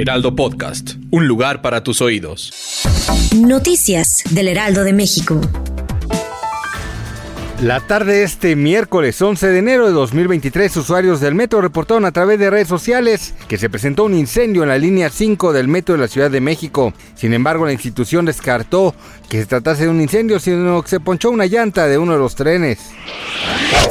Heraldo Podcast, un lugar para tus oídos. Noticias del Heraldo de México. La tarde de este miércoles 11 de enero de 2023, usuarios del metro reportaron a través de redes sociales que se presentó un incendio en la línea 5 del metro de la Ciudad de México. Sin embargo, la institución descartó que se tratase de un incendio, sino que se ponchó una llanta de uno de los trenes.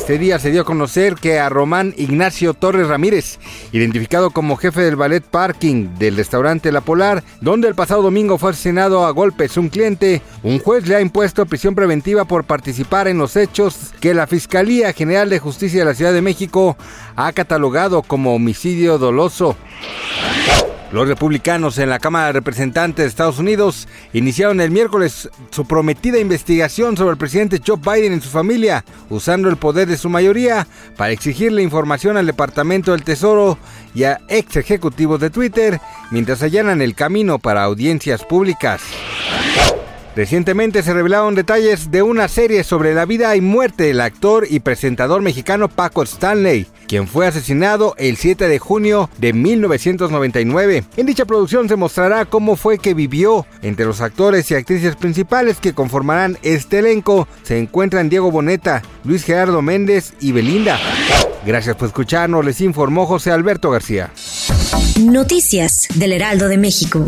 Este día se dio a conocer que a Román Ignacio Torres Ramírez, identificado como jefe del ballet parking del restaurante La Polar, donde el pasado domingo fue asesinado a golpes un cliente, un juez le ha impuesto prisión preventiva por participar en los hechos que la Fiscalía General de Justicia de la Ciudad de México ha catalogado como homicidio doloso. Los republicanos en la Cámara de Representantes de Estados Unidos iniciaron el miércoles su prometida investigación sobre el presidente Joe Biden y su familia, usando el poder de su mayoría para exigirle información al Departamento del Tesoro y a ex ejecutivos de Twitter mientras allanan el camino para audiencias públicas. Recientemente se revelaron detalles de una serie sobre la vida y muerte del actor y presentador mexicano Paco Stanley, quien fue asesinado el 7 de junio de 1999. En dicha producción se mostrará cómo fue que vivió. Entre los actores y actrices principales que conformarán este elenco se encuentran Diego Boneta, Luis Gerardo Méndez y Belinda. Gracias por escucharnos, les informó José Alberto García. Noticias del Heraldo de México.